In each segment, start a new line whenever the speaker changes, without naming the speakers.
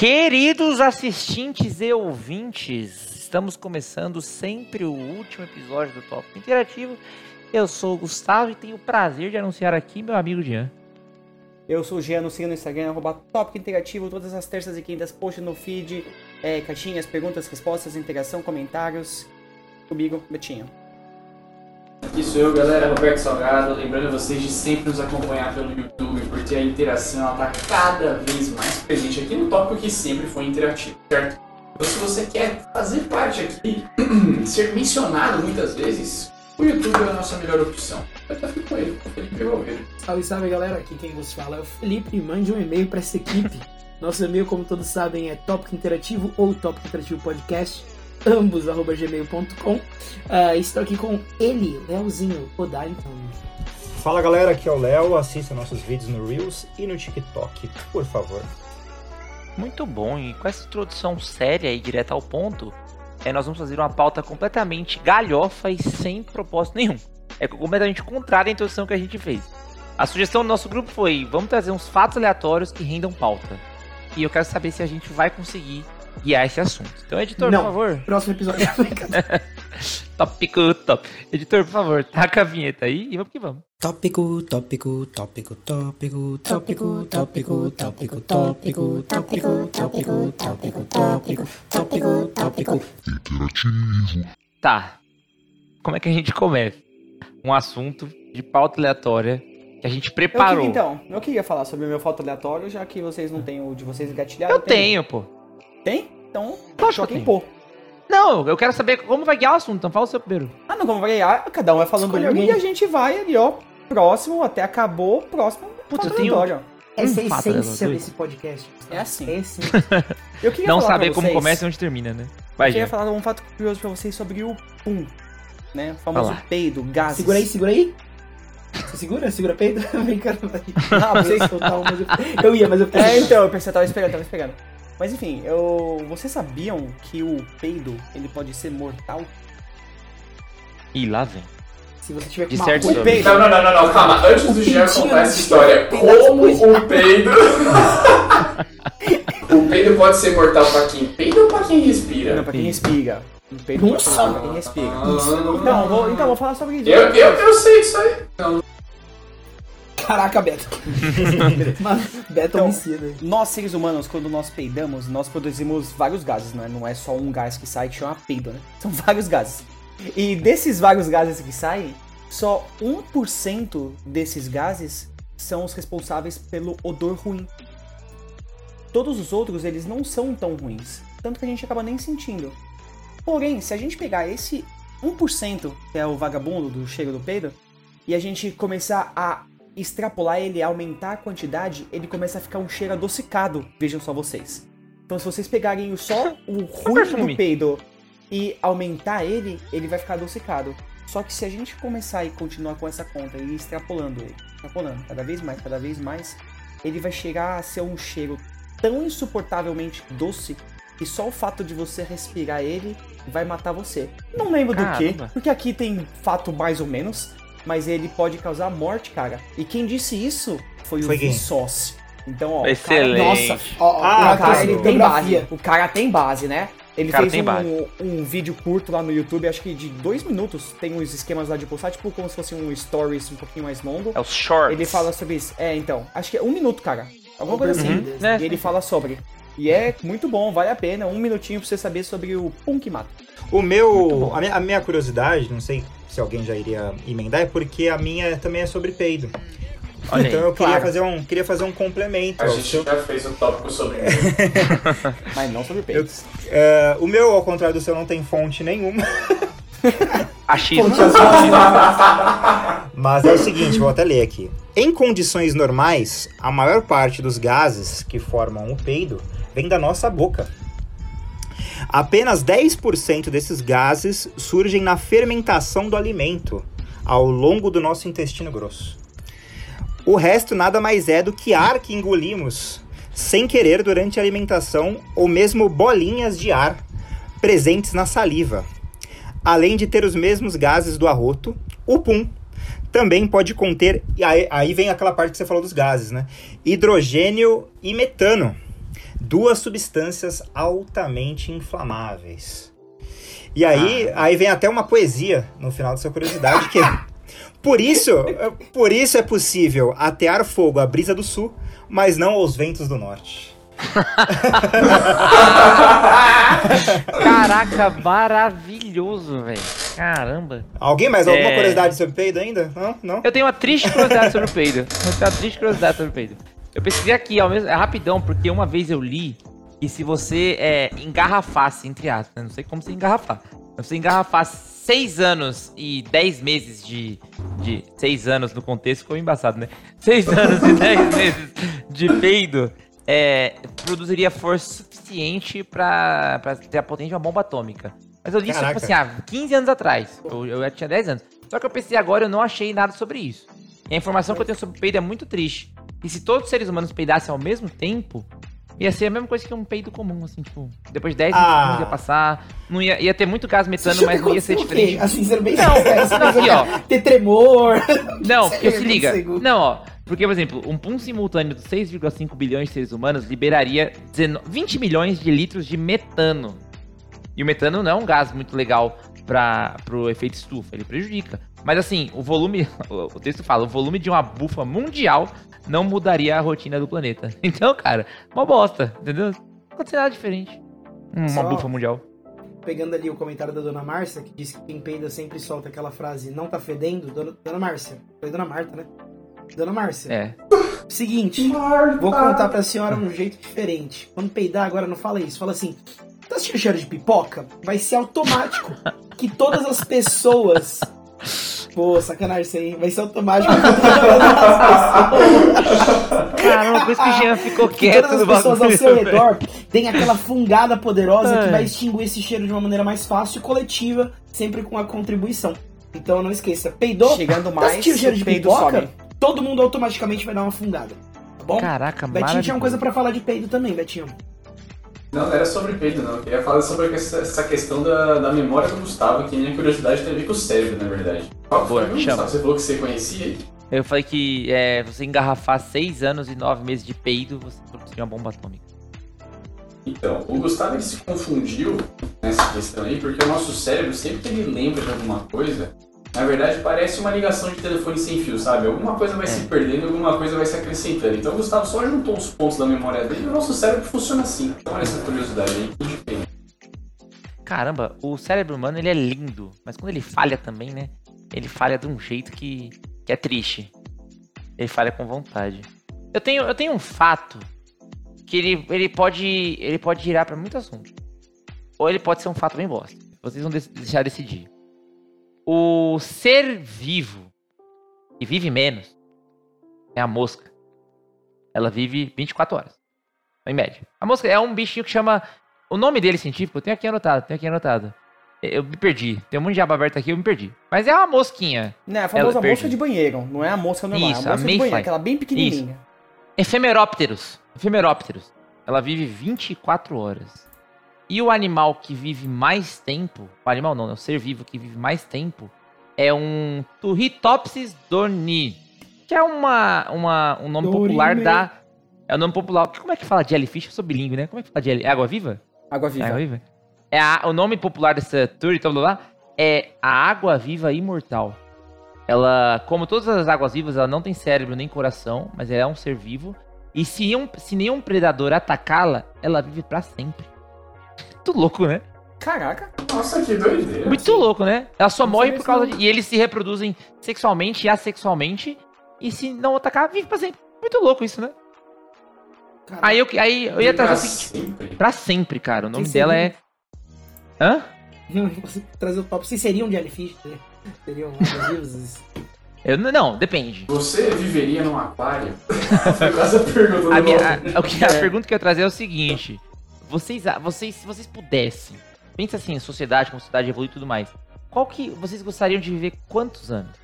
Queridos assistentes e ouvintes, estamos começando sempre o último episódio do Top Interativo. Eu sou o Gustavo e tenho o prazer de anunciar aqui meu amigo Jean.
Eu sou o Jean, no no Instagram, arroba Tópico Interativo, todas as terças e quintas, post no feed, é, caixinhas, perguntas, respostas, interação, comentários. Comigo, Betinho.
Aqui sou eu, galera, Roberto Salgado, lembrando vocês de sempre nos acompanhar pelo YouTube, porque a interação está cada vez mais presente aqui no tópico que sempre foi interativo, certo? Então se você quer fazer parte aqui, ser mencionado muitas vezes, o YouTube é a nossa melhor opção. Eu até fico com ele, com o Felipe.
Salve, salve galera, aqui quem vos fala é o Felipe, mande um e-mail para essa equipe. Nosso e-mail, como todos sabem, é tópico interativo ou tópico interativo podcast ambos, arroba gmail.com. Uh, estou aqui com ele, Leozinho. Podar então.
Fala galera, aqui é o Léo. Assista nossos vídeos no Reels e no TikTok, por favor.
Muito bom, e com essa introdução séria e direta ao ponto, é, nós vamos fazer uma pauta completamente galhofa e sem propósito nenhum. É completamente contrária à introdução que a gente fez. A sugestão do nosso grupo foi: vamos trazer uns fatos aleatórios que rendam pauta. E eu quero saber se a gente vai conseguir guiar esse assunto. Então, editor,
Não.
por favor.
Próximo episódio.
Tópico, top. Editor, por favor, taca a vinheta aí e vamos que vamos.
Tópico, tópico, tópico, tópico, tópico, tópico, tópico, tópico, tópico, tópico, tópico, tópico, tópico, tópico.
Tá. Como é que a gente começa? Um assunto de pauta aleatória que a gente
Eu
preparou.
queria, então, eu queria falar sobre o meu foto aleatório, já que vocês não têm o de vocês engatilhado.
Eu tenho, pô.
Tem? Então,
que
choque
eu
em pô.
Não, eu quero saber como vai guiar o assunto, então fala o seu primeiro.
Ah, não, vamos variar, cada um vai falando
Escolhe
um
alguém.
e a gente vai ali, ó, próximo, até acabou, próximo.
Putz, eu tenho-.
Essa é a
Hum,
essência desse podcast.
É assim.
É assim.
Eu queria
Não
falar
saber como
vocês-
começa e onde termina, né?
Eu
Vai,
queria
Jean.
falar um fato curioso pra vocês sobre o pum, né? O famoso peido, gases.
Segura aí, segura aí. Você segura? Segura peito? Brincando.
Ah,
Não,
vocês-
sei soltar um, mas eu... eu ia, mas eu
É, então, eu pensei, eu tava esperando, tava esperando. Mas enfim, eu... vocês sabiam que o peido, ele pode ser mortal?
Ih, lá vem.
Se você tiver com
De
uma
certo sobre.
peido.
Não, não, não, não, não, calma. Antes do Jean contar essa história, como o peido... o peido pode ser mortal pra quem peida ou pra quem respira?
Não, pra quem respira. O peido pode ser
Nossa.
pra quem respira.
Ah.
Então, vou, então, vou falar sobre isso.
Eu, eu, eu sei disso aí.
Caraca, Beto. Beto
Então,
homicida.
Nós, seres humanos, quando nós peidamos, nós produzimos vários gases, não é? Não é só um gás que sai que chama peido, né? São vários gases. E desses vários gases que saem, só 1% desses gases são os responsáveis pelo odor ruim. Todos os outros, eles não são tão ruins. Tanto que a gente acaba nem sentindo. Porém, se a gente pegar esse 1%, que é o vagabundo do cheiro do peido, e a gente começar a extrapolar ele, aumentar a quantidade, ele começa a ficar um cheiro adocicado. Vejam só vocês. Então, se vocês pegarem o- só o ruim do peido e aumentar ele, ele vai ficar adocicado. Só que se a gente começar e continuar com essa conta e ir extrapolando ele, extrapolando cada vez mais, cada vez mais, ele vai chegar a ser um cheiro tão insuportavelmente doce que só o fato de você respirar ele vai matar você. Não lembro do que,
Caramba.
porque aqui tem fato mais ou menos, mas ele pode causar morte, cara. E quem disse isso foi,
Foi
o? Vsauce. Então, ó, o
Excelente.
Nossa, ó, ó,
Ah,
o cara, ele tem base. O cara tem base, né? Ele
O cara
fez um, um vídeo curto lá no YouTube, acho que de dois minutos. Tem uns esquemas lá de postar, tipo como se fosse um stories um pouquinho mais longo.
É os shorts.
Ele fala sobre isso. É, então. Acho que é um minuto, cara. Alguma coisa assim.
Uhum.
Né?
E ele fala sobre. E é muito bom, vale a pena. Um minutinho pra você saber sobre o Pum que mata.
O meu. A minha, a minha curiosidade, não sei se alguém já iria emendar, é porque a minha também é sobre peido.
Olha
então
aí.
eu queria,
claro.
fazer um, queria fazer um complemento.
A gente
seu.
já fez o tópico sobre
Mas não sobre peito.
É, o meu, ao contrário do seu, não tem fonte nenhuma.
Achismo.
Mas é o seguinte, vou até ler aqui. Em condições normais, a maior parte dos gases que formam o peido vem da nossa boca. Apenas 10% desses gases surgem na fermentação do alimento, ao longo do nosso intestino grosso. O resto nada mais é do que ar que engolimos sem querer durante a alimentação ou mesmo bolinhas de ar presentes na saliva. Além de ter os mesmos gases do arroto, o pum também pode conter, e aí, aí vem aquela parte que você falou dos gases, né? Hidrogênio e metano, duas substâncias altamente inflamáveis. E aí, aí vem até uma poesia no final dessa curiosidade que por isso, por isso é possível atear fogo à brisa do sul, mas não aos ventos do norte.
Caraca, maravilhoso, velho. Caramba.
Alguém mais? Alguma
É.
curiosidade sobre peido ainda? Não? Não?
Eu tenho uma triste curiosidade sobre o peido. Eu tenho uma triste curiosidade sobre o peido. Eu pesquisei aqui, ao mesmo, é rapidão, porque uma vez eu li que se você é, engarrafasse, entre aspas, né? não sei como você engarrafar, mas você engarrafasse seis anos e dez meses de, de... Seis anos no contexto ficou embaçado, né? Seis anos e dez meses de peido, é, produziria força suficiente pra, pra ter a potência de uma bomba atômica. Mas eu li isso, tipo assim, há 15 anos atrás. Eu, eu já tinha 10 anos. Só que eu pensei agora, eu não achei nada sobre isso. E a informação que eu tenho sobre peido é muito triste. E se todos os seres humanos peidassem ao mesmo tempo, ia ser a mesma coisa que um peido comum, assim, tipo, depois de 10
Ah.
segundos ia passar, não ia, ia ter muito gás metano, mas não ia ser
o
diferente.
Assim, sendo bem
Não, não, aqui, ó.
ter tremor.
Não, porque se
20
liga.
segundos.
Não, ó. Porque, por exemplo, um pum simultâneo dos 6,5 bilhões de seres humanos liberaria 19 20 milhões de litros de metano. E o metano não é um gás muito legal para pro efeito estufa, ele prejudica. Mas assim, o volume, o texto fala, o volume de uma bufa mundial não mudaria a rotina do planeta. Então, cara, uma bosta, entendeu? Não acontece nada diferente. Uma
Só-
bufa mundial.
Pegando ali o comentário da Dona Márcia, que disse que quem peida sempre solta aquela frase, não tá fedendo. Dona, Dona Márcia. Foi Dona Marta, né? Dona Márcia.
É.
Seguinte, vou contar pra senhora um jeito diferente. Quando peidar agora, não fala isso. Fala assim, tá sentindo cheiro de pipoca? Vai ser automático. que todas as pessoas... Pô, sacanagem isso aí. Vai ser automático. que
Caramba, por isso que o Jean ficou
que
quieto
todas as pessoas ao seu redor tenham aquela fungada poderosa que
Ai.
vai extinguir esse cheiro de uma maneira mais fácil e coletiva, sempre com a contribuição. Então não esqueça, peidou,
Chegando
tá
mais,
sentindo cheiro de
o peido
pipoca?
sobe.
Todo mundo automaticamente vai dar uma fungada. Tá bom?
Caraca,
Betinho tinha uma coisa pra falar de peido também, Betinho.
Não, não era sobre peido, não. Eu queria falar sobre essa, questão da, da memória do Gustavo, que minha curiosidade tem a ver com o cérebro, na verdade. Qual foi,
chama.
Gustavo? Você falou que você conhecia?
Eu falei que é, você engarrafar 6 anos e 9 meses de peido, você produziria uma bomba atômica.
Então, o Gustavo ele se confundiu nessa questão aí, porque o nosso cérebro, sempre que ele lembra de alguma coisa, na verdade parece uma ligação de telefone sem fio, sabe? Alguma coisa vai se perdendo, alguma coisa vai se acrescentando. Então o Gustavo só juntou os pontos da memória dele e o nosso cérebro funciona assim. Então olha essa curiosidade aí, de pena.
Caramba, o cérebro humano ele é lindo, mas quando ele falha também, né? Ele falha de um jeito que, que é triste. Ele falha com vontade. Eu tenho, eu tenho um fato que ele, ele pode ele pode girar pra muito assunto. Ou ele pode ser um fato bem bosta. Vocês vão dec- deixar decidir. O ser vivo que vive menos é a mosca. Ela vive 24 horas. Em média. A mosca é um bichinho que chama. O nome dele científico, eu tenho aqui anotado, tenho aqui anotado. Eu me perdi. Tem um monte de aba aberta aqui, eu me perdi. Mas é uma mosquinha.
Né, a famosa
Ela-
mosca
perdi.
de banheiro. Não é a mosca normal,
Isso,
é a
a
mosca de banheiro, aquela bem pequenininha.
Efemerópteros. Efemerópteros. Ela vive 24 horas. E o animal que vive mais tempo, o animal não, né, o ser vivo que vive mais tempo, é um Turritopsis dorni, que é uma, uma, um nome
Dorime.
popular da... É o nome popular... Como é que fala jellyfish? Eu sou bilíngue, né? Como é que fala jellyfish? É água viva?
Água
É
viva.
água viva? É a- o nome popular dessa lá é a água viva imortal. Ela, como todas as águas vivas, ela não tem cérebro nem coração, mas ela é um ser vivo. E se, um, se nenhum predador atacá-la, ela vive pra sempre. Muito louco, né?
Caraca.
Nossa, que doideira.
Muito louco, né? Ela só
Não
morre
sabia
por causa de. E eles se reproduzem sexualmente e assexualmente. E se não atacar, vive pra sempre. Muito louco isso, né?
Cara,
Aí eu, aí eu ia trazer o seguinte.
sempre.
Pra sempre, cara. O nome dela é. Hã?
você trazer o top. Vocês seriam jellyfish? né? Seriam abusivos?
Eu, não- não, depende.
Você viveria num aquário? Foi quase a pergunta do
A, minha, a, o que- a pergunta que eu ia trazer é o seguinte: vocês, a- vocês, se vocês pudessem, pensa assim, em sociedade, como sociedade evolui e tudo mais, qual que vocês gostariam de viver quantos anos?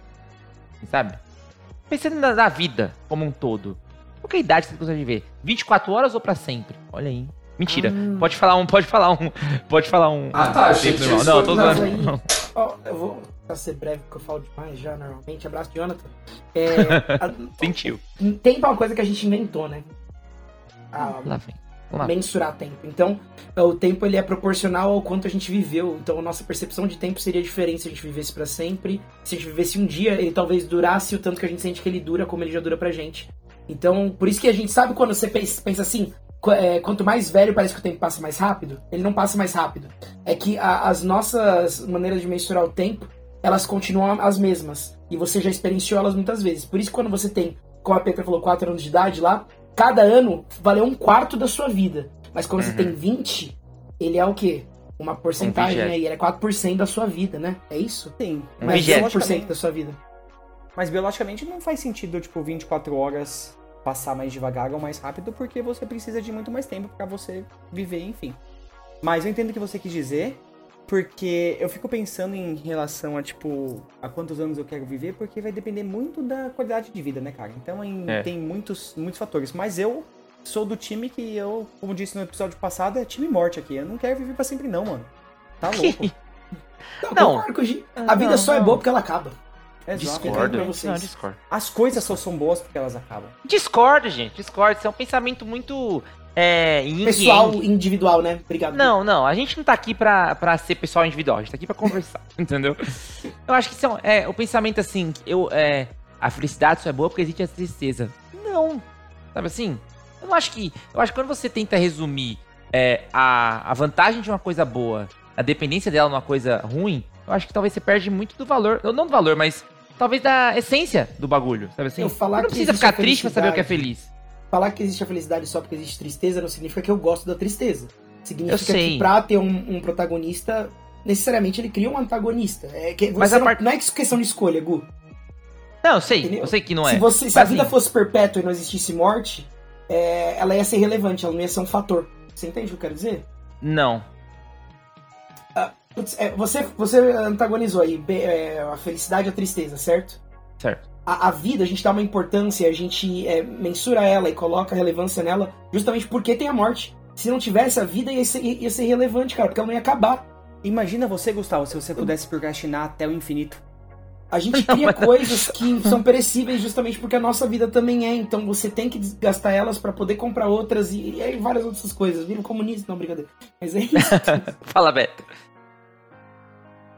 Sabe? Pensando na, na vida como um todo. Qual que é a idade que vocês gostariam de viver? 24 horas ou pra sempre? Olha aí. Mentira.
Ah.
Pode falar um, pode falar um, pode falar um.
Ah, tá, gente,
normal. Não, tô zoando.
Ó, eu vou pra ser breve, porque eu falo demais já normalmente. Abraço, Jonathan. É, a-
Sentiu.
tem uma coisa que a gente inventou, né? Ah,
Lá vem.
Mensurar tempo. Então, o tempo ele é proporcional ao quanto a gente viveu. Então, a nossa percepção de tempo seria diferente se a gente vivesse pra sempre. Se a gente vivesse um dia, ele talvez durasse o tanto que a gente sente que ele dura, como ele já dura pra gente. Então, por isso que a gente sabe quando você pensa, assim, é, quanto mais velho parece que o tempo passa mais rápido. Ele não passa mais rápido. É que a- as nossas maneiras de mensurar o tempo, elas continuam as mesmas. E você já experienciou elas muitas vezes. Por isso que quando você tem, como a Petra falou, 4 anos de idade lá, cada ano valeu um quarto da sua vida. Mas quando você
Uhum.
tem 20, ele é o quê? Uma porcentagem
vigésimo.
aí, ele é 4% da sua vida, né? É isso?
Sim.
Um
Mas
vigésimo.
100% da sua vida.
Mas biologicamente não faz sentido, tipo, 24 horas passar mais devagar ou mais rápido, porque você precisa de muito mais tempo pra você viver, enfim. Mas eu entendo o que você quis dizer, porque eu fico pensando em relação a, tipo, a quantos anos eu quero viver, porque vai depender muito da qualidade de vida, né, cara? Então em-
É.
tem muitos, muitos fatores. Mas eu sou do time que eu, como disse no episódio passado, é time morte aqui. Eu não quero viver pra sempre, não, mano. Tá louco.
Não,
Não.
Gi. A vida
não,
só é
não.
boa porque ela acaba.
Exato.
Discordo. Não, discordo.
As coisas só são boas porque elas acabam.
Discordo, gente. Discordo. Isso é um pensamento muito. É,
Pessoal
yang.
individual, né? Obrigado.
Não, não, a gente não tá aqui pra, pra ser pessoal individual, a gente tá aqui pra conversar, entendeu? Eu acho que são, é, o pensamento assim, eu, é, a felicidade só é boa porque existe a tristeza. Não, sabe assim? Eu não acho que, eu acho que quando você tenta resumir é, a, a vantagem de uma coisa boa, a dependência dela numa coisa ruim, eu acho que talvez você perde muito do valor, não do valor, mas talvez da essência do bagulho, sabe assim?
Eu falar
Você não precisa ficar triste pra saber o que é feliz.
Falar que existe a felicidade só porque existe tristeza não significa que eu gosto da tristeza. Significa que pra ter um, um protagonista, necessariamente ele cria um antagonista. É que
Mas a
não,
part-
não é questão de escolha, Gu.
Não, eu sei,
Entendeu?
eu sei que não é.
Se, você, se a vida
assim,
fosse perpétua e não existisse morte, é, ela ia ser relevante, ela não ia ser um fator. Você entende o que eu quero dizer?
Não.
Putz, é, você, você antagonizou aí é, a felicidade e a tristeza, certo?
Certo.
A, a vida, a gente dá uma importância, a gente é, mensura ela e coloca relevância nela justamente porque tem a morte. Se não tivesse a vida, ia ser, ia ser relevante, cara, porque ela não ia acabar.
Imagina você, Gustavo, se você pudesse procrastinar até o infinito.
A gente cria coisas que são perecíveis justamente porque a nossa vida também é. Então você tem que gastar elas pra poder comprar outras e, e aí várias outras coisas. Vira um comunista, não, brincadeira. Mas é isso.
Fala, Beto.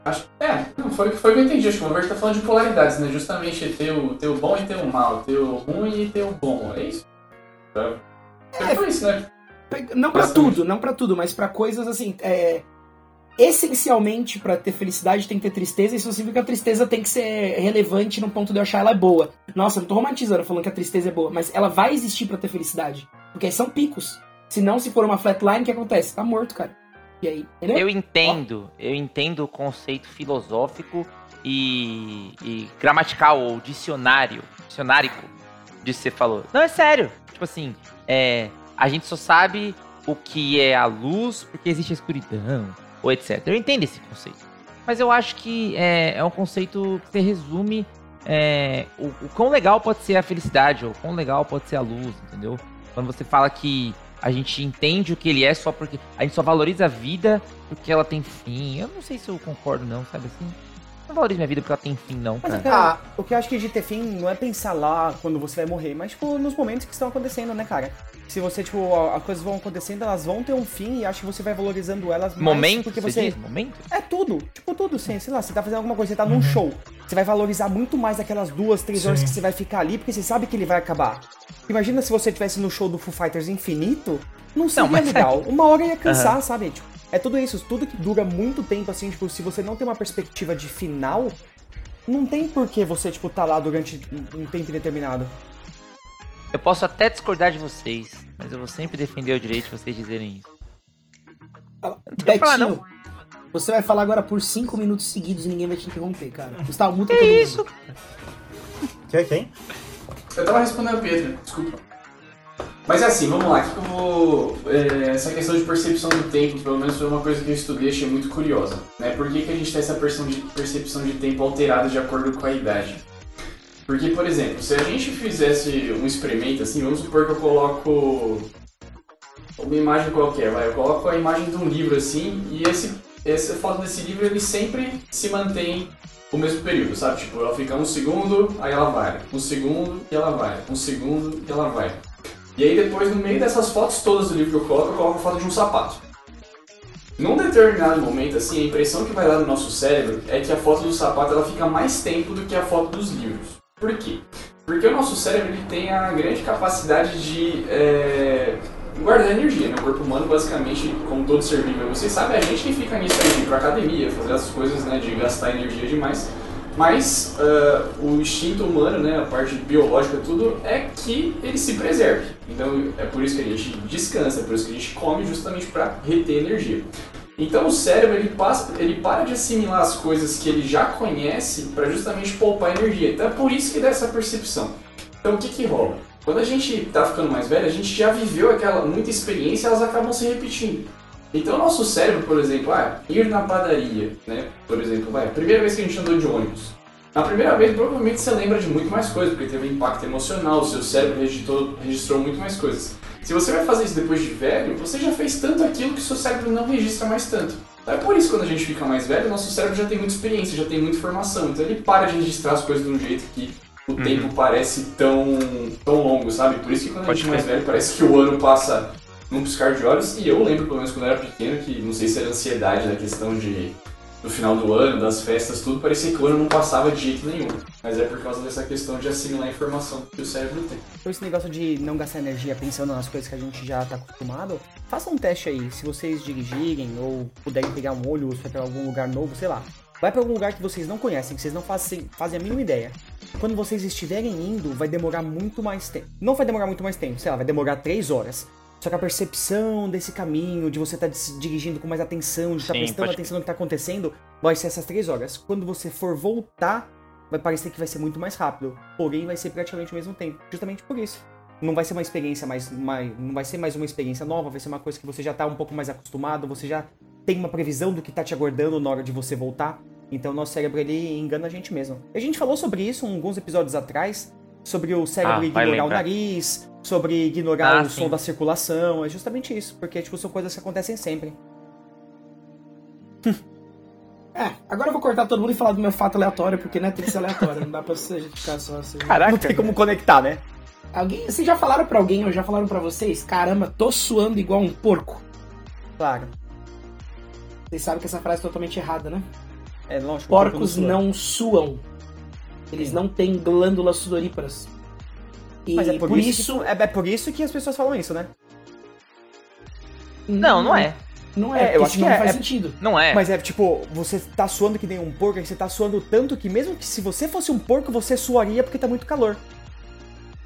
Acho, é, não, foi, foi o que eu entendi. Acho que o Roberto tá falando de polaridades, né? Justamente ter o, ter o bom e ter o mal, ter o ruim e ter o bom. É isso? Tá.
É.
Foi isso, né?
Não
Bastante.
tudo, não pra tudo, mas pra coisas assim. É, essencialmente, pra ter felicidade tem que ter tristeza. Isso significa que a tristeza tem que ser relevante no ponto de eu achar ela boa. Nossa, não tô romantizando falando que a tristeza é boa, mas ela vai existir pra ter felicidade. Porque são picos. Se não, se for uma flatline, o que acontece? Tá morto, cara. Aí?
Eu entendo, eu entendo o conceito filosófico e, e gramatical ou dicionário, dicionárico de você falou. Não, é sério. Tipo assim, é, a gente só sabe o que é a luz porque existe a escuridão, ou etc. Eu entendo esse conceito. Mas eu acho que é, é um conceito que você resume é, o, o quão legal pode ser a felicidade, ou o quão legal pode ser a luz, entendeu? Quando você fala que a gente entende o que ele é só porque. A gente só valoriza a vida porque ela tem fim. Eu não sei se eu concordo, não, sabe assim? Não valorizo minha vida porque ela tem fim, não,
Mas,
cara.
cara, o que eu acho que de ter fim não é pensar lá quando você vai morrer, mas, tipo, nos momentos que estão acontecendo, né, cara? Se você, tipo, as coisas vão acontecendo, elas vão ter um fim e acho que você vai valorizando elas mais
Momento,
porque
você
você...
diz? Momento?
É tudo, tipo tudo, assim, sei lá, você tá fazendo alguma coisa, você tá num show, você vai valorizar muito mais aquelas duas, três horas
Sim.
que você vai ficar ali, porque você sabe que ele vai acabar. Imagina se você tivesse no show do Foo Fighters infinito, não seria
mas é
legal. Uma hora ia cansar, sabe? Tipo, é tudo isso, tudo que dura muito tempo, assim, tipo, se você não tem uma perspectiva de final, não tem por que você, tipo, tá lá durante um tempo indeterminado.
Eu posso até discordar de vocês, mas eu vou sempre defender o direito de vocês dizerem isso.
Betinho,
falar, não.
você vai falar agora por cinco minutos seguidos e ninguém vai te interromper, cara. Gustavo, muta
Que isso?
Quem? Quem?
Eu tava respondendo a Pedro, desculpa. Mas é assim, vamos lá, o que que eu vou. é, essa questão de percepção do tempo, pelo menos foi uma coisa que eu estudei e achei muito curiosa. Né? Por que, que a gente tem essa percepção de, percepção de tempo alterada de acordo com a idade? Porque, por exemplo, se a gente fizesse um experimento assim, vamos supor que eu coloco uma imagem qualquer, vai, eu coloco a imagem de um livro assim, e esse, essa foto desse livro ele sempre se mantém o mesmo período, sabe? Tipo, ela fica um segundo, aí ela vai, um segundo e ela vai, um segundo e ela vai. E aí depois, no meio dessas fotos todas do livro que eu coloco, eu coloco a foto de um sapato. Num determinado momento, assim, a impressão que vai dar no nosso cérebro é que a foto do sapato ela fica mais tempo do que a foto dos livros. Por quê? Porque o nosso cérebro ele tem a grande capacidade de é, guardar energia. Né? O corpo humano, basicamente, como todo ser vivo, vocês sabem, a gente que fica nisso aí, de ir academia, fazer as coisas, né, de gastar energia demais. Mas uh, o instinto humano, né, a parte biológica, tudo, é que ele se preserve. Então é por isso que a gente descansa, é por isso que a gente come, justamente para reter energia. Então o cérebro ele, passa, ele para de assimilar as coisas que ele já conhece para justamente poupar energia. Então é por isso que dá essa percepção. Então o que, que rola? Quando a gente está ficando mais velho, a gente já viveu aquela muita experiência, elas acabam se repetindo. Então o nosso cérebro, por exemplo, ah, ir na padaria, né? Por exemplo, vai, a primeira vez que a gente andou de ônibus. Na primeira vez, provavelmente você lembra de muito mais coisas, porque teve um impacto emocional, o seu cérebro registrou, registrou muito mais coisas. Se você vai fazer isso depois de velho, você já fez tanto aquilo que o seu cérebro não registra mais tanto. Então é por isso que quando a gente fica mais velho, nosso cérebro já tem muita experiência, já tem muita informação. Então ele para de registrar as coisas de um jeito que o uhum. tempo parece tão, tão longo, sabe? Por isso que quando Pode a gente é mais velho, parece que o ano passa num piscar de olhos. E eu lembro, pelo menos quando eu era pequeno, que não sei se era ansiedade da questão de do final do ano, das festas, tudo, parecia que o ano não passava de jeito nenhum. Mas é por causa dessa questão de assimilar a informação que o cérebro tem.
Então esse negócio de não gastar energia pensando nas coisas que a gente já está acostumado, faça um teste aí. Se vocês dirigirem ou puderem pegar um olho para algum lugar novo, sei lá. Vai para algum lugar que vocês não conhecem, que vocês não fazem, fazem a mínima ideia. Quando vocês estiverem indo, vai demorar muito mais tempo. Não vai demorar muito mais tempo, sei lá, vai demorar 3 horas. Só que a percepção desse caminho, de você estar tá se dirigindo com mais atenção, de estar tá prestando atenção no que está acontecendo, vai ser essas três horas. Quando você for voltar, vai parecer que vai ser muito mais rápido. Porém, vai ser praticamente o mesmo tempo. Justamente por isso. Não vai ser uma experiência mais, mais. Não vai ser mais uma experiência nova, vai ser uma coisa que você já está um pouco mais acostumado, você já tem uma previsão do que está te aguardando na hora de você voltar. Então, nosso cérebro ele engana a gente mesmo. A gente falou sobre isso alguns episódios atrás, sobre o cérebro ah, ignorar o nariz, sobre ignorar ah, o sim. som da circulação. É justamente isso, porque tipo, são coisas que acontecem sempre.
É, agora eu vou cortar todo mundo e falar do meu fato aleatório, porque né, tem que ser aleatório, não dá pra você ficar só assim.
Caraca, não tem como conectar, né?
Alguém, vocês já falaram pra alguém ou já falaram pra vocês? Caramba, tô suando igual um porco.
Claro.
Vocês sabem que essa frase é totalmente errada, né?
É, lógico.
Porcos não suam. Eles Sim. não têm glândulas sudoríparas.
E Mas é por, por isso, isso... Que, é, é, por isso que as pessoas falam isso, né?
Não, não é.
Não é, é eu acho que não é, faz é, sentido.
Não é.
Mas é tipo, você tá suando que nem um porco, você tá suando tanto que mesmo que se você fosse um porco, você suaria porque tá muito calor.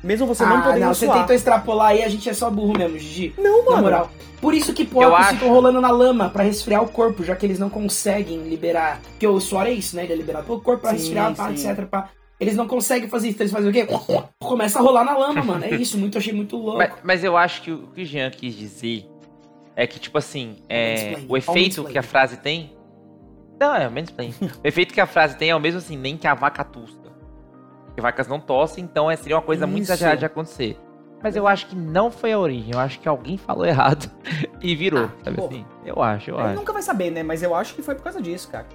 Mesmo você ah, não podendo não,
suar. Você tentou extrapolar aí, a gente é só burro mesmo, Gigi.
Não, mano. Na
moral. Por isso que porcos acho... ficam rolando na lama para resfriar o corpo, já que eles não conseguem liberar. Porque o suor é isso, né? Ele é liberado pelo corpo pra sim, resfriar, pá, etc. Pá. Eles não conseguem fazer isso. Eles fazem o quê? Começa a rolar na lama, mano. É isso, muito, achei muito louco.
Mas, mas eu acho que o que o Jean quis dizer é que, tipo assim, é, o efeito que a frase tem. Não, é menos bem. o efeito que a frase tem é o mesmo assim, nem que a vaca tosca. Porque vacas não tossem, então é, seria uma coisa Isso. muito exagerada de acontecer. Mas eu acho que não foi a origem. Eu acho que alguém falou errado e virou, ah, sabe assim? Eu acho, eu acho.
nunca vai saber, né? Mas eu acho que foi por causa disso, cara.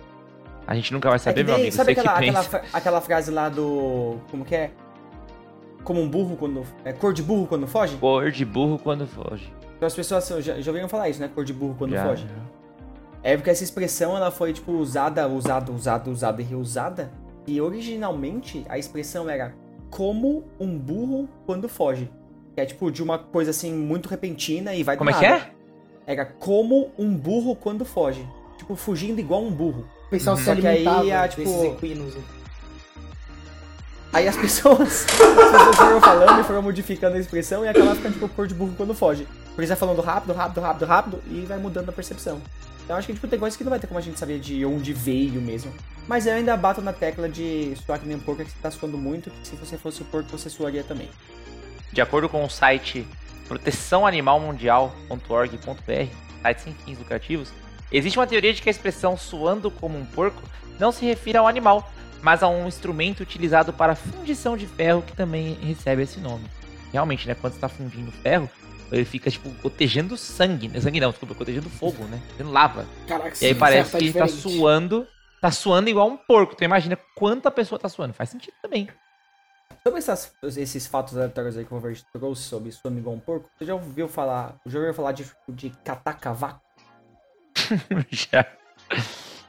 A gente nunca vai saber, é
meu
amigo.
Sabe aquela, aquela, aquela, frase lá do. Como que é? Como um burro quando. É cor de burro quando foge?
Cor de burro quando foge.
Então as pessoas já, já ouviram falar isso, né? Cor de burro quando já, foge. Já. É porque essa expressão ela foi, tipo, usada, usada, usada, usada e reusada. E originalmente a expressão era como um burro quando foge. Que é tipo de uma coisa assim muito repentina e vai
Como é que é?
Era como um burro quando foge. Tipo, fugindo igual um burro.
O pessoal uhum. se alimentava aí, a, tipo... equinos.
Aí as pessoas, as pessoas foram falando e foram modificando a expressão e aquela fica tipo cor de burro quando foge. Porque vai falando rápido, rápido, rápido, rápido e vai mudando a percepção. Então acho que tipo, tem coisas que não vai ter como a gente saber de onde veio mesmo. Mas eu ainda bato na tecla de suar que nem um porco que você tá suando muito, que se você fosse o porco você suaria também.
De acordo com o site proteçãoanimalmundial.org.br, site sem fins lucrativos, existe uma teoria de que a expressão suando como um porco não se refere ao animal, mas a um instrumento utilizado para fundição de ferro que também recebe esse nome. Realmente, né, quando você está fundindo ferro, ele fica, tipo, cotejando sangue. Né? Sangue não, desculpa, cotejando fogo, né? Fazendo lava.
Caraca,
e aí parece que ele tá suando. Tá suando igual um porco. Tu imagina quanta pessoa tá suando. Faz sentido também.
Sobre essas- esses fatos aleatórios aí que o Robert trouxe sobre sua amigo um porco, você já ouviu falar, já ouviu falar de, de catar cavaco?
Já.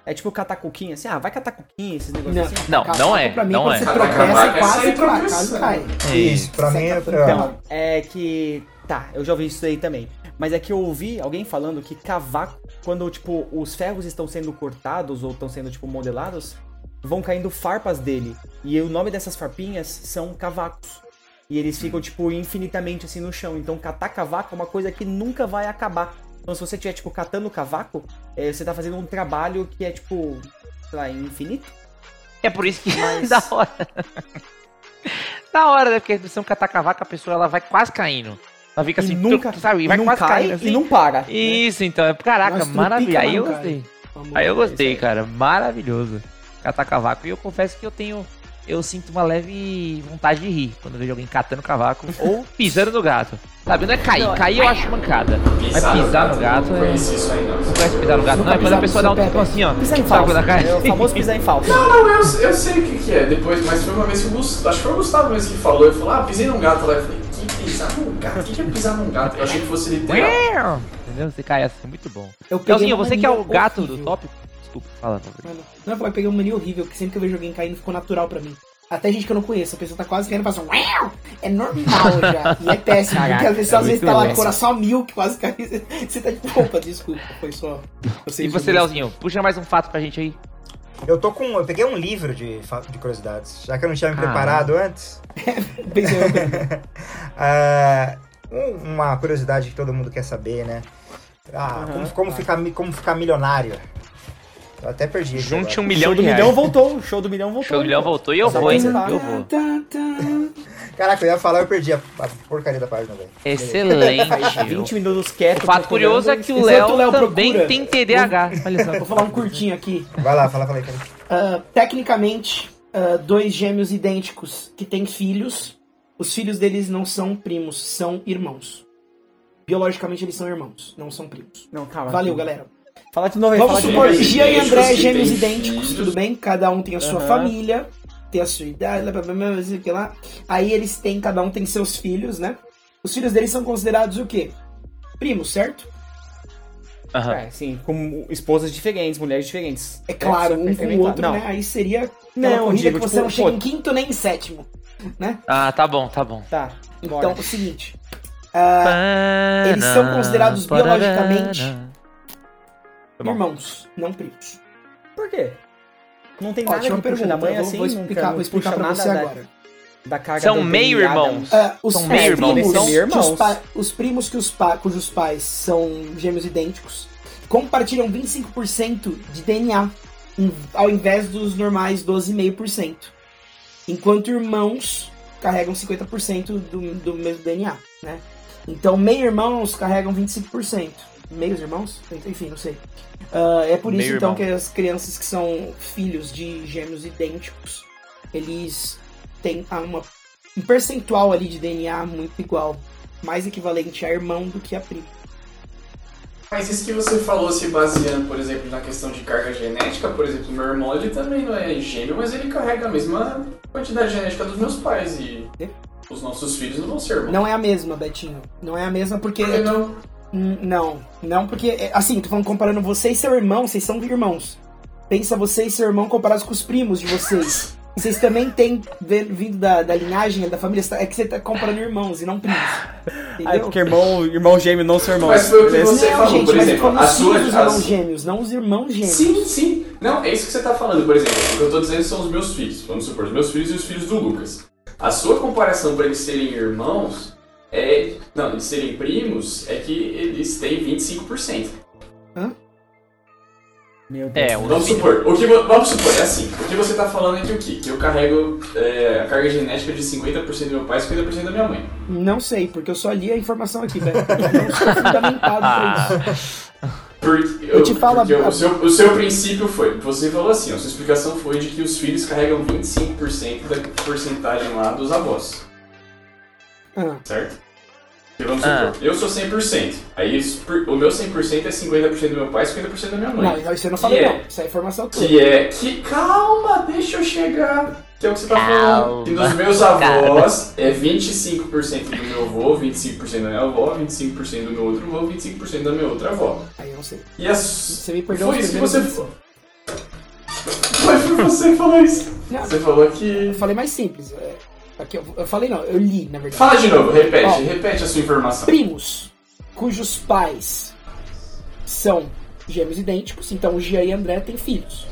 É tipo catar coquinha, assim, ah, vai catar coquinha, esses negócios
Não,
assim.
Não, não é,
Pra mim,
não é.
você tropeça,
é
quase cai, cai.
Isso, pra mim é.
Então, é que. Tá, eu já ouvi isso aí também. Mas é que eu ouvi alguém falando que cavaco, quando, tipo, os ferros estão sendo cortados ou estão sendo, tipo, modelados, vão caindo farpas dele. E o nome dessas farpinhas são cavacos. E eles ficam, tipo, infinitamente assim no chão. Então, catar cavaco é uma coisa que nunca vai acabar. Então, se você estiver, tipo, catando cavaco, é, você tá fazendo um trabalho que é, tipo, sei lá, infinito.
É por isso que
Mas-
da hora. da hora, né? Porque se você não catar cavaco, a pessoa ela vai quase caindo. Ela fica assim,
e nunca,
tuc, sabe? Vai
não
quase
cai
caindo assim.
e não para. né?
Isso, então. é- Caraca,
trupica,
Aí eu gostei. Aí eu gostei, cara. Maravilhoso. Catar cavaco. E eu confesso que eu tenho. Eu sinto uma leve vontade de rir quando eu vejo alguém catando cavaco ou pisando no gato. Sabe? Não é cair. Cair eu acho mancada. Mas pisar no gato
Não
é.
conheci isso aí, não.
Não conhece pisar no gato, não? É quando a
pisar
pessoa dá um tipo
pé,
assim, ó.
Pisar em falso.
quando a cara-
É o famoso pisar em falso.
Não, não, eu, eu sei o que, que é depois, mas foi uma vez que o Gustavo, acho que foi o Gustavo mesmo que falou, ele falou, ah, pisei num gato lá, eu falei, que pisar num gato? O que, que é pisar num gato? Eu achei que fosse literal.
Entendeu? Você cai assim, muito bom.
Eu uma
você que é o gato do
horrível.
tópico. Desculpa, fala.
Mano, Não, falei, eu peguei uma mania horrível, que sempre que eu vejo alguém caindo ficou natural pra mim. Até gente que eu não conheço, a pessoa tá quase caindo e faz um "Uau!" É normal já. E é péssimo, porque às vezes,
é
às vezes tá lá com o coração mil, que quase cai. Você tá tipo, opa, desculpa, foi só.
E você, Leozinho, puxa mais um fato pra gente aí.
Eu tô com. Eu peguei um livro de, de curiosidades, já que eu não tinha me
Ah.
preparado antes.
Pensei,
Ah, um- uma curiosidade que todo mundo quer saber, né? Ah,
Aham.
como, como ficar, mi- como ficar milionário? Eu até perdi. aqui
Junte
agora.
um milhão
show do
de reais.
milhão voltou, o show do milhão voltou.
Show do milhão voltou e eu
Só
vou, hein? Eu vou.
Tá.
Caraca, eu ia falar, eu perdi a, porcaria da página, velho.
Excelente.
20 minutos quieto.
O fato curioso é que o
o
Léo
Léo
também
procura,
tem TDAH. Olha só.
Vou falar um curtinho aqui.
Vai lá, fala, fala aí, cara.
Ah, tecnicamente, ah, dois gêmeos idênticos que têm filhos, os filhos deles não são primos, são irmãos. Biologicamente eles são irmãos, não são primos.
Não, calma.
Valeu, galera.
Fala de novo aí,
Vamos supor. Gia e André,
que
gêmeos
têm
idênticos, tudo bem? Cada um tem a sua
Aham.
família, tem a sua idade, blá, blá, blá, blá, blá, sei o que lá. Aí eles têm, cada um tem seus filhos, né? Os filhos deles são considerados o quê? Primos, certo?
Aham.
É, sim, com esposas diferentes, mulheres diferentes.
É claro, um com o outro,
não.
né? Aí seria
Não,
corrida
digo,
que você
tipo,
não chega
pô.
em quinto nem em sétimo, né?
Ah, tá bom, tá bom.
Tá,
Então,
bora.
o seguinte. ah, eles são considerados biologicamente
Tá
irmãos, não primos.
Por quê? Não tem nada
Ótima
que puxa
pergunta.
da mãe
eu
assim,
vou
nunca-
explicar,
não
vou explicar
puxa
pra
nada
você
da-
agora.
Da carga
São
do
meio
DNA da-
irmãos.
Ah, os
São meio irmãos.
primos,
São meio
que os,
irmãos.
pa- os primos que os pa- cujos pais são gêmeos idênticos compartilham 25% de DNA, em- ao invés dos normais 12,5%. Enquanto irmãos carregam 50% do, do mesmo DNA, né? Então, meio-irmãos carregam 25%. Meios irmãos? Enfim, não sei. Ah, é por isso, então,
irmão.
que as crianças que são filhos de gêmeos idênticos, eles têm uma, um percentual ali de DNA muito igual. Mais equivalente a irmão do que a primo.
Mas isso que você falou se baseando, por exemplo, na questão de carga genética, por exemplo, meu irmão ele também não é gêmeo, mas ele carrega a mesma quantidade genética dos meus pais e
É?
os nossos filhos não vão ser irmãos.
Não é a mesma, Betinho. Não é a mesma porque.
Por que não?
Hum, Não, não, porque, é, assim, tô falando comparando você e seu irmão, vocês são irmãos. Pensa você e seu irmão comparados com os primos de vocês. Vocês também têm vindo da, da linhagem, da família, é que você tá comparando irmãos e não primos.
Ah, é
Entendeu?
porque irmão, irmão gêmeo não são irmãos.
Mas foi o que você
não,
falou,
gente,
por exemplo, as
os
suas-
dos irmãos
as-
gêmeos, não os irmãos gêmeos.
Sim, sim. Não, é isso que você tá falando, por exemplo. O que eu tô dizendo são os meus filhos. Vamos supor, os meus filhos e os filhos do Lucas. A sua comparação para eles serem irmãos é. Não, eles serem primos é que eles têm 25%.
Meu Deus.
É, o
Vamos supor, o que, vamos supor, é assim, o que você tá falando é que o quê? Que eu carrego é, a carga genética de 50% do meu pai e 50% da minha mãe.
Não sei, porque eu só li a informação aqui, velho. Eu não sou fundamentado pra isso.
Porque,
Eu te falo
porque
a-
o, seu, o seu princípio foi, você falou assim, a sua explicação foi de que os filhos carregam 25% da porcentagem lá dos avós,
Ah,
certo? Vamos
Ah.
supor, eu sou 100%, aí o meu 100% é 50% do meu pai e 50% da minha mãe.
não, isso eu não falei
Que é-
não. Isso é informação tua.
Que é que. Calma, deixa eu chegar. Que é o que você tá falando. E dos meus avós é 25% do meu avô, 25% da minha avó, 25% do meu outro avô, 25% da minha outra avó.
Aí eu não sei.
E as...
Você me perdoa
Foi isso que você
vinte-
Foi foi você que falou isso.
Não,
Você falou
eu
que.
falei mais simples. é, aqui eu, eu falei não, eu li, na verdade.
Fala de novo, repete,
Ó.
repete a sua informação.
Primos cujos pais são gêmeos idênticos, então o Gia e André têm filhos.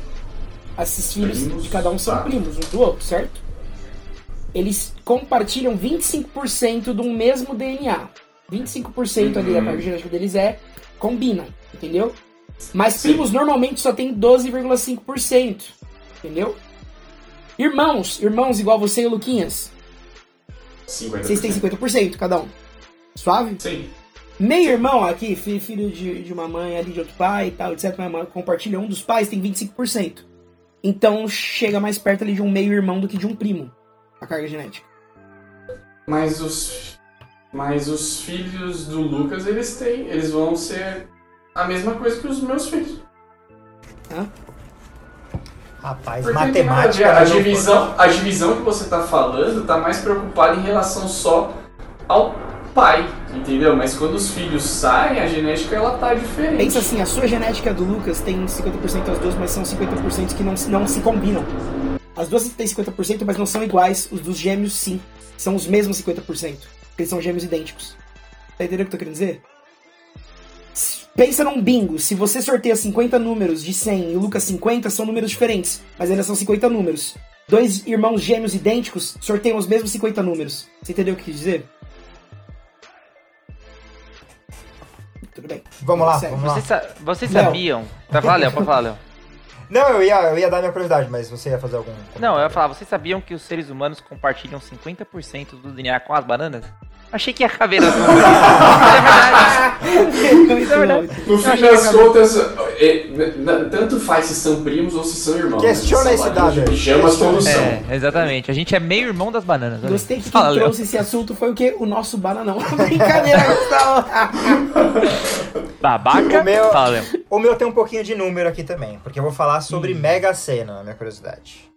Esses filhos
Primos,
de cada um são
tá.
primos um do outro, certo? Eles compartilham 25% do mesmo DNA. 25% ali da
Uhum.
carga genética deles é combinam, entendeu? Mas
Sim.
primos normalmente só tem 12,5%, entendeu? Irmãos, irmãos igual você e o Luquinhas,
50%.
vocês têm 50% cada um. Suave?
Sim.
Meio irmão aqui, fi- filho de, de uma mãe ali, de outro pai e tal, etc. Mas mas compartilha um dos pais, tem 25%. Então chega mais perto ali de um meio irmão do que de um primo, a carga genética.
Mas os. Mas os filhos do Lucas, eles têm. Eles vão ser a mesma coisa que os meus filhos.
Rapaz,
Porque a
matemática.
a
não-
divisão, a divisão que você tá falando tá mais preocupada em relação só ao pai, entendeu? Mas quando os filhos saem, a genética ela tá diferente.
Pensa assim, a sua genética do Lucas tem 50% as duas, mas são 50% que não, se- não se combinam. As duas têm 50%, mas não são iguais. Os dos gêmeos, sim. São os mesmos 50%. Porque eles são gêmeos idênticos. Tá entendendo o que eu tô querendo dizer? Pensa num bingo. Se você sorteia 50 números de 100 e o Lucas 50, são números diferentes. Mas ainda são 50 números. Dois irmãos gêmeos idênticos sorteiam os mesmos 50 números. Você entendeu o que eu quis dizer? Tudo bem.
Vamos lá,
Sério.
vamos lá.
Vocês, sa- vocês sabiam. Vai falar, Léo, pode falar, Léo.
Não, eu ia, eu ia dar minha curiosidade, mas você ia fazer algum.
Não, eu ia falar, vocês sabiam que os seres humanos compartilham 50% do DNA com as bananas? Achei que ia caber na é verdade.
bom.
No fim das
que-
contas, é, tanto faz se são primos ou se são irmãos.
Questiona
né?
esse
São
dado.
Pijamas
Questiona.
todos são.
É, exatamente. A gente é meio irmão das bananas.
Gostei que quem trouxe esse assunto foi o quê? O nosso bananão. Brincadeira, Gustavo.
Babaca?
O meu-
Fala, Léo.
O meu tem um pouquinho de número aqui também, porque eu vou falar sobre Mega Sena, na minha curiosidade.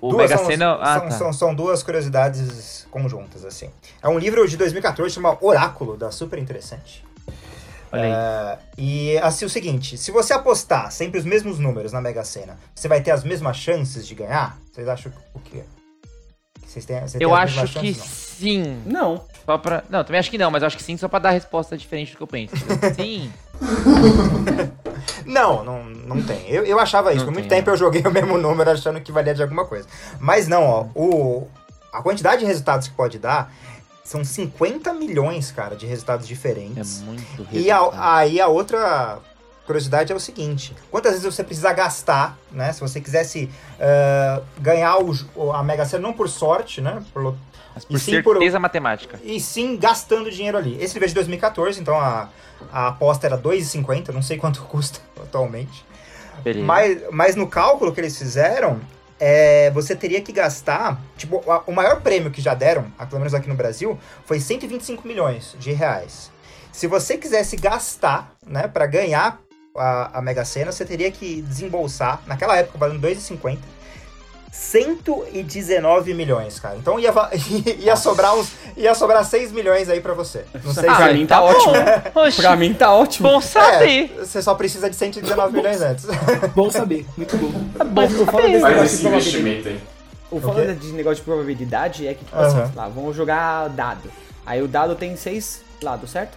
O
Duas
Mega
são-
Sena. Ah,
são,
tá.
são, são duas curiosidades conjuntas, assim. É um livro de 2014, chama Oráculo, da Super Interessante.
Olha aí.
É, e assim, o seguinte, se você apostar sempre os mesmos números na Mega Sena, você vai ter as mesmas chances de ganhar? Vocês acham o quê? Vocês têm, você tem
Eu acho que
chances,
sim.
Não.
Só pra... Não, também acho que não, mas eu acho que sim, só pra dar a resposta diferente do que eu penso. Sim.
Não, não, não tem. Eu, eu achava isso.
Não
Por muito
tem,
tempo eu joguei o mesmo número achando que valia de alguma coisa. Mas não, ó. O, a quantidade de resultados que pode dar são 50 milhões, cara, de resultados
É
diferentes.
muito
e a-
resultado.
aí a outra curiosidade é o seguinte: quantas vezes você precisa gastar, né? Se você quisesse ah, ganhar o- a Mega Sena, não por sorte, né? por-
Mas
e
por
sim por-
certeza matemática.
e sim gastando dinheiro ali. Esse livro é de 2014, então a, a aposta era 2,50, não sei quanto custa atualmente.
Beleza.
Mas, mas no cálculo que eles fizeram, é, você teria que gastar. Tipo, a- o maior prêmio que já deram, pelo menos aqui no Brasil, foi 125 milhões de reais. Se você quisesse gastar, né, para ganhar a, a Mega Sena, você teria que desembolsar, naquela época valendo 2,50. 119 milhões, cara. Então ia, ia sobrar uns. Ia sobrar 6 milhões aí pra você. Não sei
Ah,
pra
se.
mim tá ótimo.
Oxi,
Pra mim tá ótimo.
bom saber.
É, você só precisa de 119 milhões antes.
Bom saber, muito bom.
bom
Mas eu falo desse
Faz
negócio
esse
de probabilidade.
investimento aí.
O foda de negócio de probabilidade é que, tipo
Aham.
assim, lá, vamos jogar dado. Aí o dado tem seis lados, certo?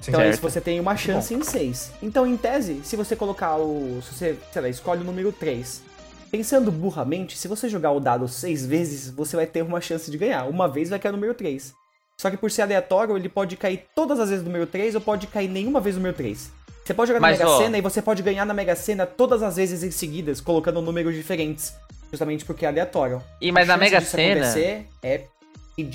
Sim.
então aí
Certo.
você tem uma chance em seis. Então, em tese, se você colocar o. Se você, sei lá, escolhe o número 3. Pensando burramente, se você jogar o dado seis vezes, você vai ter uma chance de ganhar. Uma vez vai cair o número 3. Só que por ser aleatório, ele pode cair todas as vezes no número 3 ou pode cair nenhuma vez no número 3. Você pode jogar
Mas,
na Mega
ó-
Sena e você pode ganhar na Mega Sena todas as vezes em seguidas, colocando números diferentes. Justamente porque é aleatório.
E mas
A
na Mega Sena.
é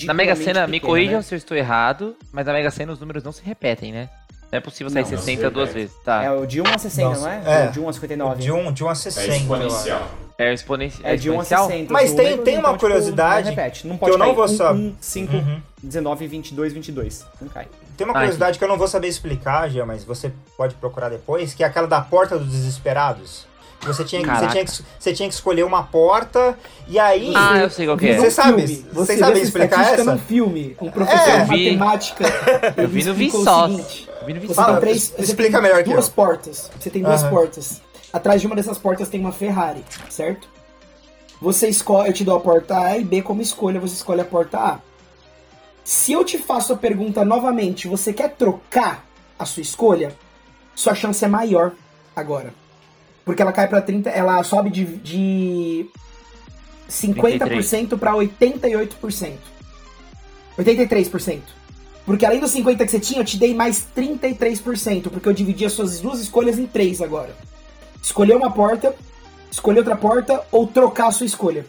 Na Mega Sena, me corrijam
né?
se eu estou errado, mas na Mega Sena os números não se repetem, né? Não é possível sair
Não, não
60
se
duas vezes. Tá.
É o de 1 a 60,
Nossa,
não é?
é.
O de 1 a 59.
De um, de um a
É
60. eu acho.
exponencial.
É exponencial.
É de 1 a
exponencial?
60.
Mas tem- tem uma
então, tipo,
curiosidade
não repete. Não
que
pode
eu não vou saber.
um, 5,
Uhum.
19, 22, 22. Não cai.
Tem uma
Ah,
curiosidade que eu não vou saber explicar, Gia, mas você pode procurar depois, que é aquela da Porta dos Desesperados. Você tinha, que- você, tinha que, você tinha que escolher uma porta e aí.
Ah, eu sei qual que é.
Você sabe-
Você
sabem
vê essa
explicar essa?
num filme. Um professor
É.
de matemática.
Eu vi no
explicou o
Vsauce.
seguinte,
Eu vi no
Você.
Fala,
três, você
explica melhor que
duas
eu.
portas. Você tem duas
Aham.
portas. Atrás de uma dessas portas tem uma Ferrari, certo? Você escolhe, eu te dou a porta A e B como escolha, você escolhe a porta A. Se eu te faço a pergunta novamente, você quer trocar a sua escolha? Sua chance é maior agora. Porque ela cai pra 30, ela sobe de, de 50% pra 88%. 83%. Porque além dos 50 que você tinha, eu te dei mais 33%, porque eu dividi as suas duas escolhas em três agora. Escolher uma porta, escolher outra porta ou trocar a sua escolha.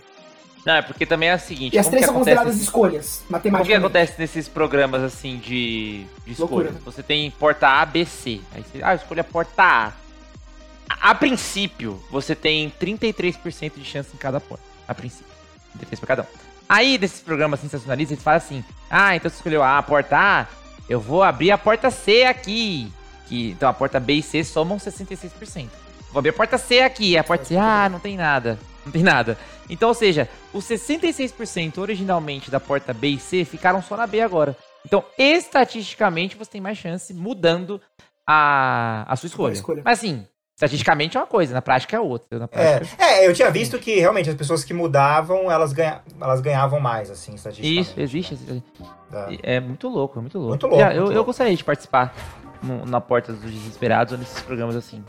Não, é porque também é o seguinte.
E as três são consideradas escolhas,
O que acontece nesses programas assim de, de escolha? Você tem porta A, B, C. Aí você, ah, escolha a porta A. a. A princípio, você tem 33% de chance em cada porta. A princípio. 33 pra cada um. Aí, desses programas sensacionalistas, eles falam assim: Ah, então você escolheu a porta A, eu vou abrir a porta C aqui. Que, então a porta B e C somam 66%. Vou abrir a porta C aqui. A porta C, ah, não tem nada. Não tem nada. Então, ou seja, os 66% originalmente da porta B e C ficaram só na B agora. Então, estatisticamente, você tem mais chance mudando a, a sua escolha.
escolha.
Mas assim, estatisticamente é uma coisa, na prática é outra. Na
É,
prática,
é, eu tinha visto que realmente as pessoas que mudavam, elas, ganha, elas ganhavam mais, assim, estatisticamente.
Isso, existe. esse-
Tá.
É muito louco, é muito louco.
Muito louco,
Já,
muito
eu, eu
louco.
gostaria de participar no- na Porta dos Desesperados ou nesses programas assim.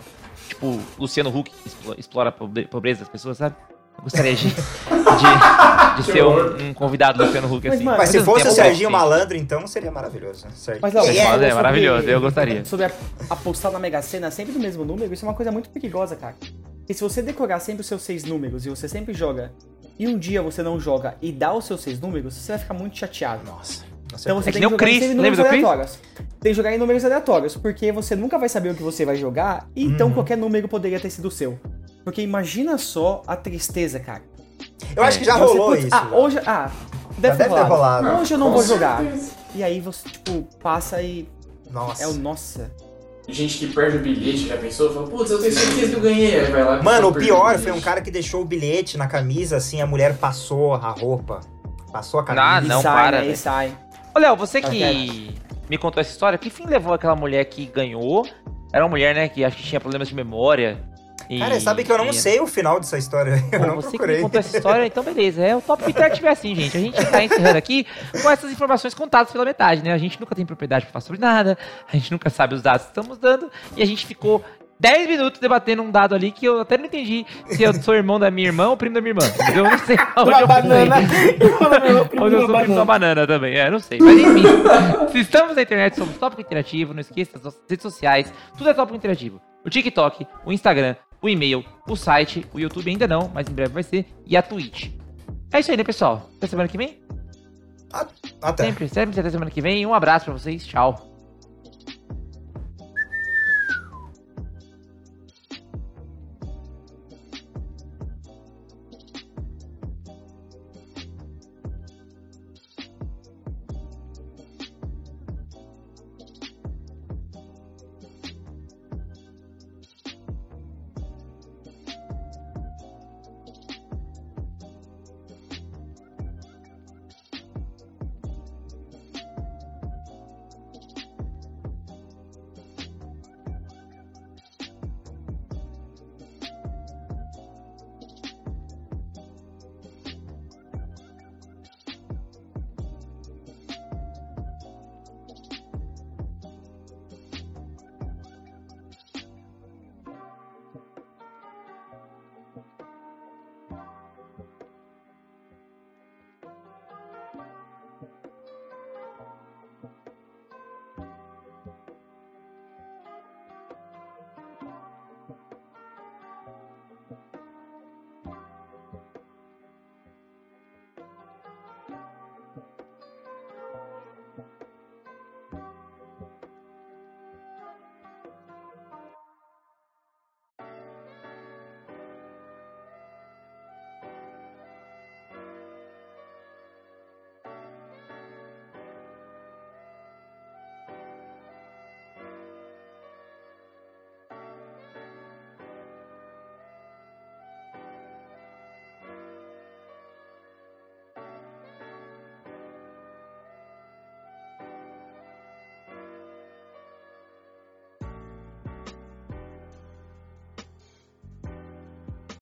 Tipo, Luciano Huck explora a pobre- pobreza das pessoas, sabe? Eu gostaria de, de, de ser um, um convidado do Luciano Huck
Mas,
assim.
mano,
Mas se fosse o Serginho
sim.
Malandro, então seria maravilhoso. né? Serginho.
Mas,
é?
Mas é maravilhoso,
sobre-
eu gostaria.
Sobre apostar na Mega Sena sempre do mesmo número, isso é uma coisa muito perigosa, cara. Porque se você decorar sempre os seus seis números e você sempre joga, e um dia você não joga e dá os seus seis números, você vai ficar muito chateado.
Nossa.
Então você
É que
tem
nem
que
o
jogar
Chris,
sempre em
lembra
números
do Chris?
aleatórios. Tem que jogar em números aleatórios, porque você nunca vai saber o que você vai jogar, e então
Uhum.
qualquer número poderia ter sido seu. Porque imagina só a tristeza, cara.
Eu acho que já
Você,
rolou
putz,
isso.
Ah,
já.
hoje. Ah, deve,
deve
ter
ter
rolado.
rolado.
Hoje eu não
Com
vou jogar.
certeza.
E aí você, tipo, passa e.
Nossa.
É o nossa.
Gente que perde o bilhete, já pensou? Fala, putz, eu tenho certeza que eu ganhei. Aí vai lá
Mano, o pior
bilhete.
foi um cara que deixou o bilhete na camisa, assim, a mulher passou a roupa. Passou a camisa.
Ah,
E
não,
sai,
para,
né? E sai.
Ô, Léo, você que me contou essa história, que fim levou aquela mulher que ganhou? Era uma mulher, né, que acho que tinha problemas de memória. e-
Cara, sabe que eu não
e-
sei o final dessa história. Eu
Bom,
não
você que
procurei.
me contou essa história, então beleza. É o Top Interativo é assim, gente. A gente tá encerrando aqui com essas informações contadas pela metade, né? A gente nunca tem propriedade pra falar sobre nada, a gente nunca sabe os dados que estamos dando, e a gente ficou 10 minutos debatendo um dado ali que eu até não entendi se eu sou irmão da minha irmã ou primo da minha irmã. Eu não sei onde eu
banana.
Onde eu sou primo da banana também, é, não sei. Mas enfim, se estamos na internet, somos Tópico Interativo, não esqueça das nossas redes sociais, tudo é Tópico Interativo. O TikTok, o Instagram, o e-mail, o site, o YouTube ainda não, mas em breve vai ser, e a Twitch. É isso aí, né, pessoal? Até semana que vem?
Até.
Sempre, sempre até semana que vem. Um abraço pra vocês, tchau.